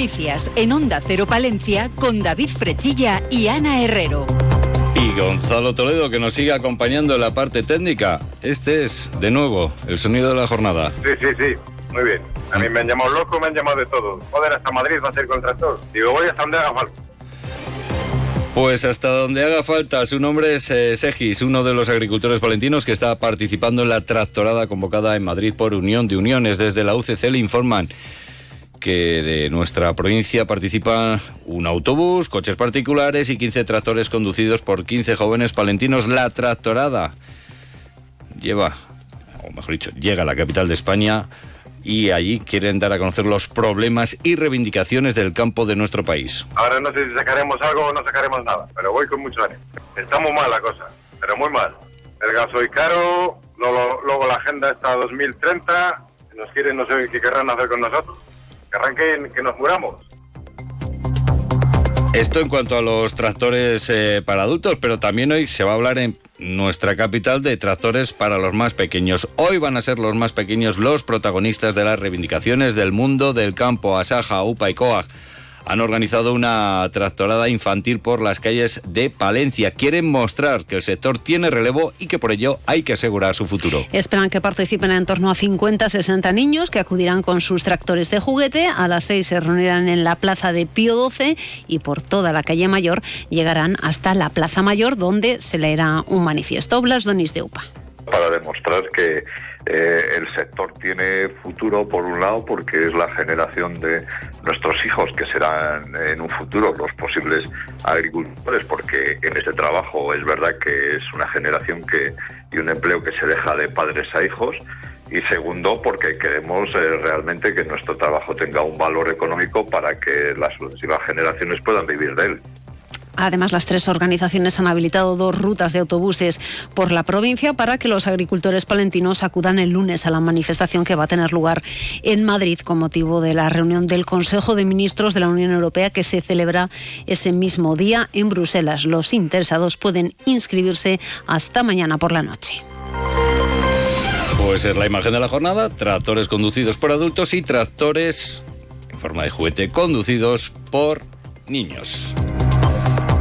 Noticias en Onda Cero Palencia con David Frechilla y Ana Herrero. Y Gonzalo Toledo que nos sigue acompañando en la parte técnica. Este es, de nuevo, el sonido de la jornada. Sí, sí, sí. Muy bien. A mí me han llamado loco, me han llamado de todo. Joder, hasta Madrid va a ser contractor. Digo, voy hasta donde haga falta. Pues hasta donde haga falta. Su nombre es eh, Segis, uno de los agricultores palentinos que está participando en la tractorada convocada en Madrid por Unión de Uniones. Desde la UCC le informan que de nuestra provincia participan un autobús, coches particulares y 15 tractores conducidos por 15 jóvenes palentinos. La tractorada lleva, o mejor dicho, llega a la capital de España y allí quieren dar a conocer los problemas y reivindicaciones del campo de nuestro país. Ahora no sé si sacaremos algo o no sacaremos nada, pero voy con mucho ánimo. Está muy mal la cosa, pero muy mal. El gasoil caro, luego, luego la agenda está 2030, nos quieren, no sé qué querrán hacer con nosotros que arranquen, que nos muramos. Esto en cuanto a los tractores eh, para adultos, pero también hoy se va a hablar en nuestra capital de tractores para los más pequeños. Hoy van a ser los más pequeños los protagonistas de las reivindicaciones del mundo del campo, Asaja, UPA y COAG han organizado una tractorada infantil por las calles de Palencia. Quieren mostrar que el sector tiene relevo y que por ello hay que asegurar su futuro. Esperan que participen en torno a 50-60 niños que acudirán con sus tractores de juguete. A las 6 se reunirán en la plaza de Pío XII y por toda la calle Mayor llegarán hasta la Plaza Mayor donde se leerá un manifiesto. Blas Donis de UPA. Para demostrar que eh, el sector tiene futuro, por un lado, porque es la generación de nuestros hijos que serán en un futuro los posibles agricultores, porque en este trabajo es verdad que es una generación que y un empleo que se deja de padres a hijos. Y segundo, porque queremos eh, realmente que nuestro trabajo tenga un valor económico para que las sucesivas generaciones puedan vivir de él. Además, las tres organizaciones han habilitado dos rutas de autobuses por la provincia para que los agricultores palentinos acudan el lunes a la manifestación que va a tener lugar en Madrid con motivo de la reunión del Consejo de Ministros de la Unión Europea que se celebra ese mismo día en Bruselas. Los interesados pueden inscribirse hasta mañana por la noche. Pues es la imagen de la jornada, tractores conducidos por adultos y tractores en forma de juguete conducidos por niños.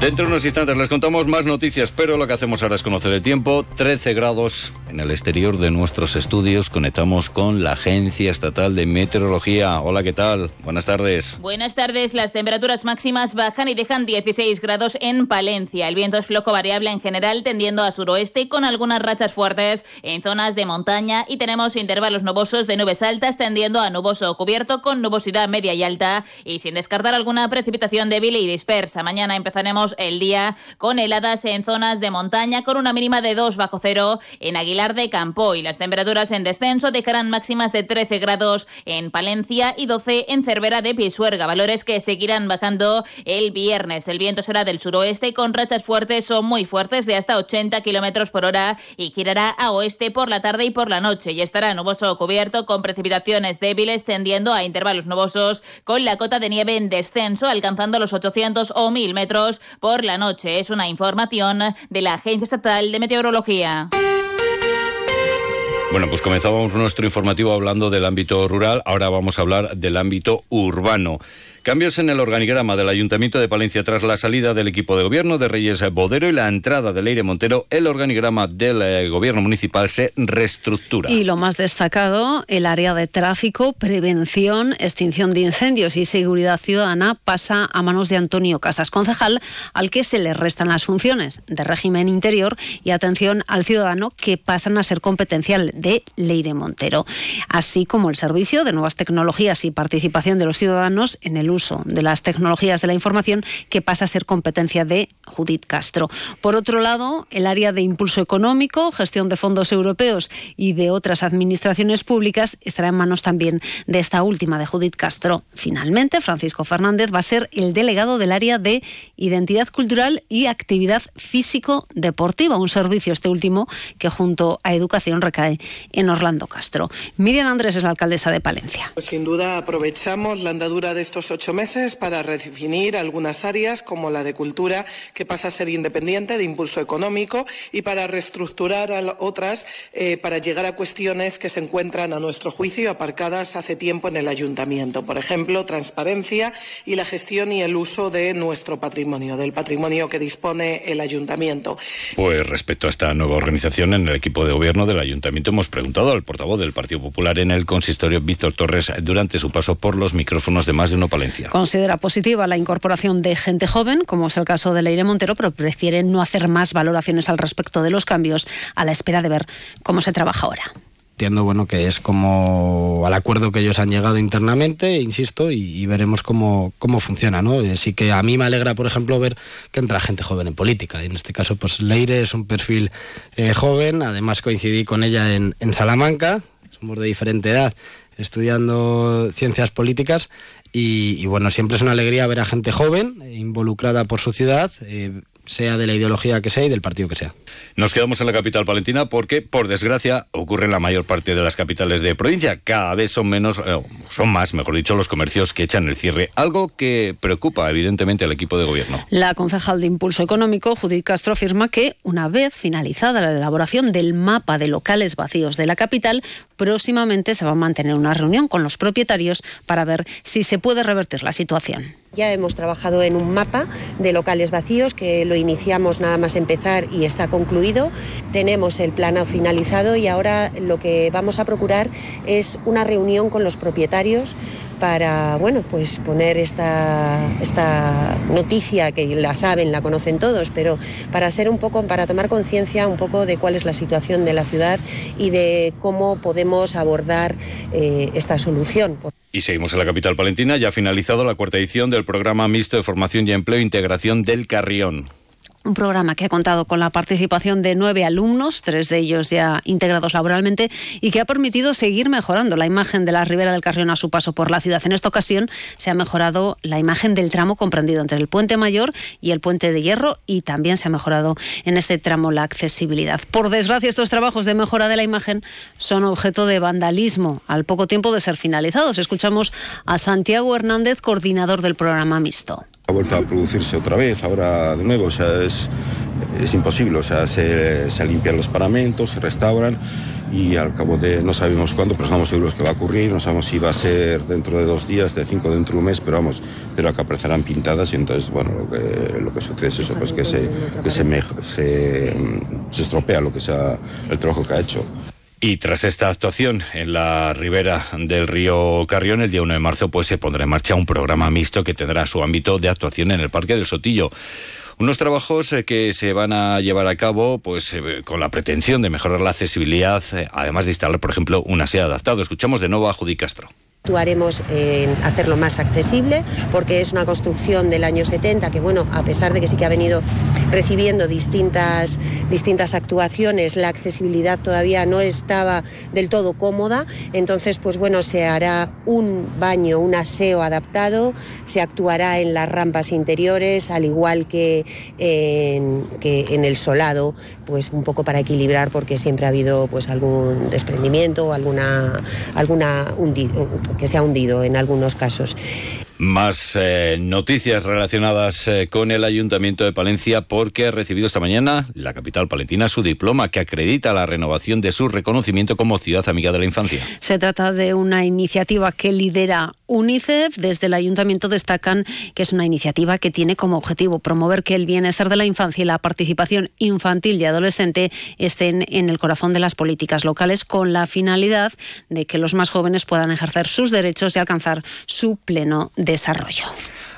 Dentro de unos instantes les contamos más noticias, pero lo que hacemos ahora es conocer el tiempo. 13 grados en el exterior de nuestros estudios. Conectamos con la Agencia Estatal de Meteorología. Hola, ¿qué tal? Buenas tardes. Buenas tardes. Las temperaturas máximas bajan y dejan 16 grados en Palencia. El viento es flojo variable en general, tendiendo a suroeste con algunas rachas fuertes en zonas de montaña y tenemos intervalos nubosos de nubes altas tendiendo a nuboso cubierto con nubosidad media y alta y sin descartar alguna precipitación débil y dispersa. Mañana empezaremos el día con heladas en zonas de montaña con una mínima de 2 bajo cero en Aguilar de Campo. Y las temperaturas en descenso dejarán máximas de 13 grados en Palencia y 12 en Cervera de Pisuerga, valores que seguirán bajando el viernes. El viento será del suroeste con rachas fuertes o muy fuertes de hasta 80 kilómetros por hora y girará a oeste por la tarde y por la noche. Y estará nuboso cubierto con precipitaciones débiles tendiendo a intervalos nubosos con la cota de nieve en descenso alcanzando los 800 o 1000 metros por la noche. Es una información de la Agencia Estatal de Meteorología. Bueno, pues comenzábamos nuestro informativo hablando del ámbito rural, ahora vamos a hablar del ámbito urbano. Cambios en el organigrama del Ayuntamiento de Palencia tras la salida del equipo de gobierno de Reyes Bodero y la entrada de Leire Montero, el organigrama del eh, gobierno municipal se reestructura. Y lo más destacado, el área de tráfico, prevención, extinción de incendios y seguridad ciudadana pasa a manos de Antonio Casas, concejal al que se le restan las funciones de régimen interior y atención al ciudadano que pasan a ser competencial de Leire Montero, así como el servicio de nuevas tecnologías y participación de los ciudadanos en el uso de las tecnologías de la información que pasa a ser competencia de Judith Castro. Por otro lado, el área de impulso económico, gestión de fondos europeos y de otras administraciones públicas estará en manos también de esta última, de Judith Castro. Finalmente, Francisco Fernández va a ser el delegado del área de identidad cultural y actividad físico-deportiva, un servicio este último que junto a educación recae en Orlando Castro. Miriam Andrés es la alcaldesa de Palencia. Pues sin duda aprovechamos la andadura de estos ocho meses para redefinir algunas áreas como la de cultura, que pasa a ser independiente de impulso económico, y para reestructurar otras eh, para llegar a cuestiones que se encuentran, a nuestro juicio, aparcadas hace tiempo en el ayuntamiento. Por ejemplo, transparencia y la gestión y el uso de nuestro patrimonio, del patrimonio que dispone el ayuntamiento. Pues respecto a esta nueva organización en el equipo de gobierno del ayuntamiento hemos preguntado al portavoz del Partido Popular en el consistorio, Víctor Torres, durante su paso por los micrófonos de más de uno Palencia. Considera positiva la incorporación de gente joven, como es el caso de Leire Montero, pero prefiere no hacer más valoraciones al respecto de los cambios a la espera de ver cómo se trabaja ahora. Entiendo bueno que es como al acuerdo que ellos han llegado internamente insisto y, veremos cómo, cómo funciona no sí que a mí me alegra por ejemplo ver que entra gente joven en política. En este caso pues Leire es un perfil eh, joven. Además coincidí con ella en, en Salamanca. Somos de diferente edad estudiando ciencias políticas y, bueno, siempre es una alegría ver a gente joven, involucrada por su ciudad, eh, sea de la ideología que sea y del partido que sea. Nos quedamos en la capital palentina porque, por desgracia, ocurre en la mayor parte de las capitales de provincia. Cada vez son menos, eh, son más, mejor dicho, los comercios que echan el cierre, algo que preocupa evidentemente al equipo de gobierno. La concejal de Impulso Económico, Judith Castro, afirma que una vez finalizada la elaboración del mapa de locales vacíos de la capital, próximamente se va a mantener una reunión con los propietarios para ver si se puede revertir la situación. Ya hemos trabajado en un mapa de locales vacíos que lo iniciamos nada más empezar y está concluido. Tenemos el plano finalizado y ahora lo que vamos a procurar es una reunión con los propietarios para bueno pues poner esta, esta noticia que la saben, la conocen todos, pero para ser un poco, para tomar conciencia un poco de cuál es la situación de la ciudad y de cómo podemos abordar eh, esta solución. Y seguimos en la capital palentina, ya ha finalizado la cuarta edición del programa mixto de formación y empleo e integración del Carrión. Un programa que ha contado con la participación de nueve alumnos, tres de ellos ya integrados laboralmente, y que ha permitido seguir mejorando la imagen de la Ribera del Carrión a su paso por la ciudad. En esta ocasión se ha mejorado la imagen del tramo comprendido entre el Puente Mayor y el Puente de Hierro, y también se ha mejorado en este tramo la accesibilidad. Por desgracia, estos trabajos de mejora de la imagen son objeto de vandalismo al poco tiempo de ser finalizados. Escuchamos a Santiago Hernández, coordinador del programa mixto. Ha vuelto a producirse otra vez, ahora de nuevo, o sea, es, es imposible, o sea, se, se, limpian los paramentos, se restauran y al cabo de, no sabemos cuándo, pero estamos seguros que va a ocurrir, no sabemos si va a ser dentro de dos días, de cinco, dentro de un mes, pero vamos, pero acá aparecerán pintadas y entonces, bueno, lo que, lo que sucede es eso, pues que se, que se, se, se estropea lo que sea el trabajo que ha hecho. Y tras esta actuación en la ribera del río Carrión, el día 1 de marzo, pues se pondrá en marcha un programa mixto que tendrá su ámbito de actuación en el Parque del Sotillo. Unos trabajos eh, que se van a llevar a cabo pues eh, con la pretensión de mejorar la accesibilidad, eh, además de instalar, por ejemplo, un aseo adaptado. Escuchamos de nuevo a Judy Castro. Actuaremos en hacerlo más accesible porque es una construcción del año 70 que, bueno, a pesar de que sí que ha venido recibiendo distintas, distintas actuaciones, la accesibilidad todavía no estaba del todo cómoda. Entonces, pues bueno, se hará un baño, un aseo adaptado, se actuará en las rampas interiores, al igual que en, que en el solado, pues un poco para equilibrar porque siempre ha habido pues algún desprendimiento o alguna, alguna que se ha hundido en algunos casos. Más eh, noticias relacionadas eh, con el Ayuntamiento de Palencia porque ha recibido esta mañana la capital palentina su diploma que acredita la renovación de su reconocimiento como ciudad amiga de la infancia. Se trata de una iniciativa que lidera UNICEF. Desde el Ayuntamiento destacan que es una iniciativa que tiene como objetivo promover que el bienestar de la infancia y la participación infantil y adolescente estén en el corazón de las políticas locales con la finalidad de que los más jóvenes puedan ejercer sus derechos y alcanzar su pleno desarrollo.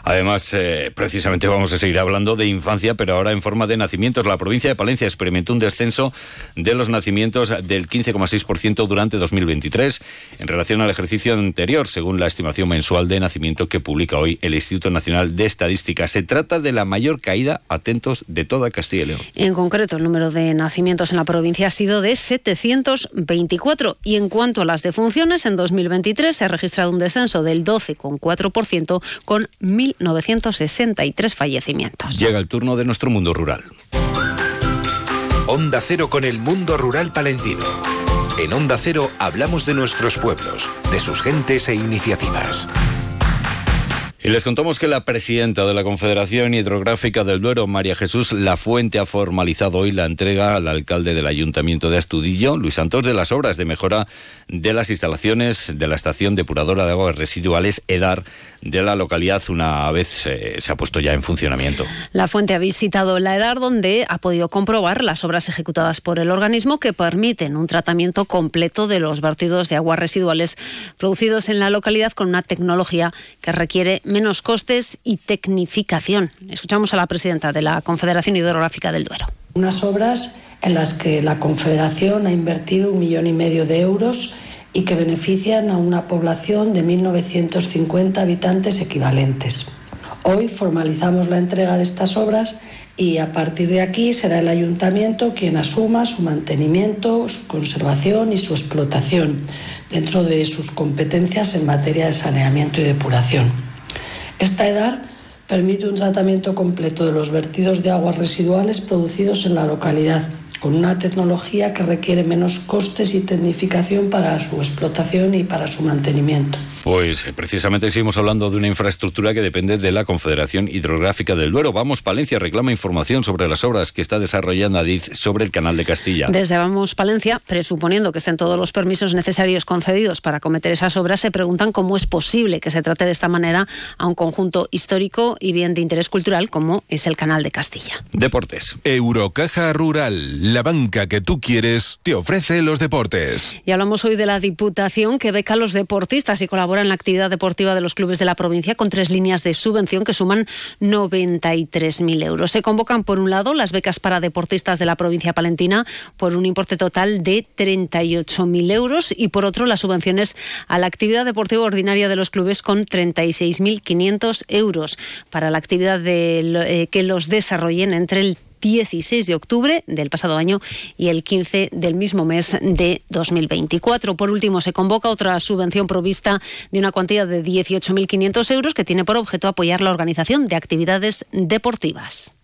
Además, eh, precisamente vamos a seguir hablando de infancia, pero ahora en forma de nacimientos. La provincia de Palencia experimentó un descenso de los nacimientos del 15,6% durante 2023 en relación al ejercicio anterior, según la estimación mensual de nacimiento que publica hoy el Instituto Nacional de Estadística. Se trata de la mayor caída, atentos, de toda Castilla y León. En concreto, el número de nacimientos en la provincia ha sido de 724 y en cuanto a las defunciones, en 2023 se ha registrado un descenso del 12,4% con 1.000 963 fallecimientos. Llega el turno de nuestro mundo rural. Onda Cero con el mundo rural palentino. En Onda Cero hablamos de nuestros pueblos, de sus gentes e iniciativas. Y les contamos que la presidenta de la Confederación Hidrográfica del Duero, María Jesús Lafuente, ha formalizado hoy la entrega al alcalde del Ayuntamiento de Astudillo, Luis Santos, de las obras de mejora de las instalaciones de la estación depuradora de aguas residuales EDAR de la localidad una vez eh, se ha puesto ya en funcionamiento. La Fuente ha visitado la EDAR donde ha podido comprobar las obras ejecutadas por el organismo que permiten un tratamiento completo de los vertidos de aguas residuales producidos en la localidad con una tecnología que requiere menos costes y tecnificación. Escuchamos a la presidenta de la Confederación Hidrográfica del Duero. Unas obras en las que la Confederación ha invertido un millón y medio de euros y que benefician a una población de 1.950 habitantes equivalentes. Hoy formalizamos la entrega de estas obras y a partir de aquí será el ayuntamiento quien asuma su mantenimiento, su conservación y su explotación dentro de sus competencias en materia de saneamiento y depuración. Esta edad permite un tratamiento completo de los vertidos de aguas residuales producidos en la localidad con una tecnología que requiere menos costes y tecnificación para su explotación y para su mantenimiento. Pues eh, precisamente seguimos hablando de una infraestructura que depende de la Confederación Hidrográfica del Duero. Vamos, Palencia reclama información sobre las obras que está desarrollando Adif sobre el Canal de Castilla. Desde Vamos Palencia, presuponiendo que estén todos los permisos necesarios concedidos para cometer esas obras, se preguntan cómo es posible que se trate de esta manera a un conjunto histórico y bien de interés cultural como es el Canal de Castilla. Deportes. Eurocaja Rural la banca que tú quieres te ofrece los deportes. Y hablamos hoy de la Diputación que beca a los deportistas y colabora en la actividad deportiva de los clubes de la provincia con tres líneas de subvención que suman 93.000 euros. Se convocan, por un lado, las becas para deportistas de la provincia palentina por un importe total de 38.000 euros y, por otro, las subvenciones a la actividad deportiva ordinaria de los clubes con 36.500 euros para la actividad eh, que los desarrollen entre el 16 de octubre del pasado año y el 15 del mismo mes de 2024. Por último, se convoca otra subvención provista de una cuantía de 18.500 euros que tiene por objeto apoyar la organización de actividades deportivas.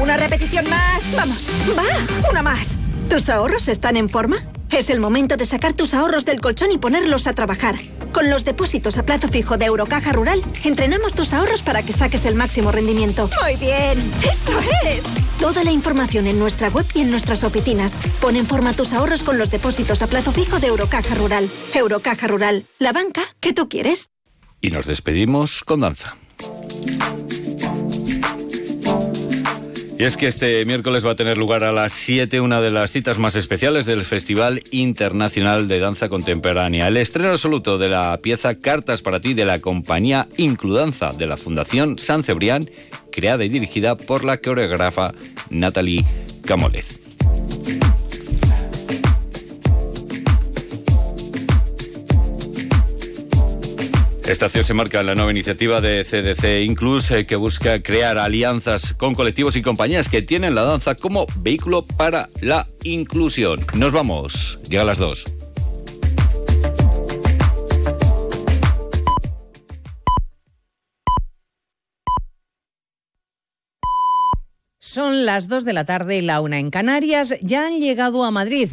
Una repetición más. Vamos, va, una más. ¿Tus ahorros están en forma? Es el momento de sacar tus ahorros del colchón y ponerlos a trabajar. Con los depósitos a plazo fijo de Eurocaja Rural, entrenamos tus ahorros para que saques el máximo rendimiento. Muy bien, eso es. Toda la información en nuestra web y en nuestras oficinas. Pon en forma tus ahorros con los depósitos a plazo fijo de Eurocaja Rural. Eurocaja Rural, la banca que tú quieres. Y nos despedimos con danza. Y es que este miércoles va a tener lugar a las 7 una de las citas más especiales del Festival Internacional de Danza Contemporánea. El estreno absoluto de la pieza Cartas para ti de la compañía Includanza de la Fundación San Cebrián, creada y dirigida por la coreógrafa Natalie Camolez. Esta acción se marca en la nueva iniciativa de CDC Inclus eh, que busca crear alianzas con colectivos y compañías que tienen la danza como vehículo para la inclusión. Nos vamos, llega a las dos. Son las dos de la tarde y la una en Canarias. Ya han llegado a Madrid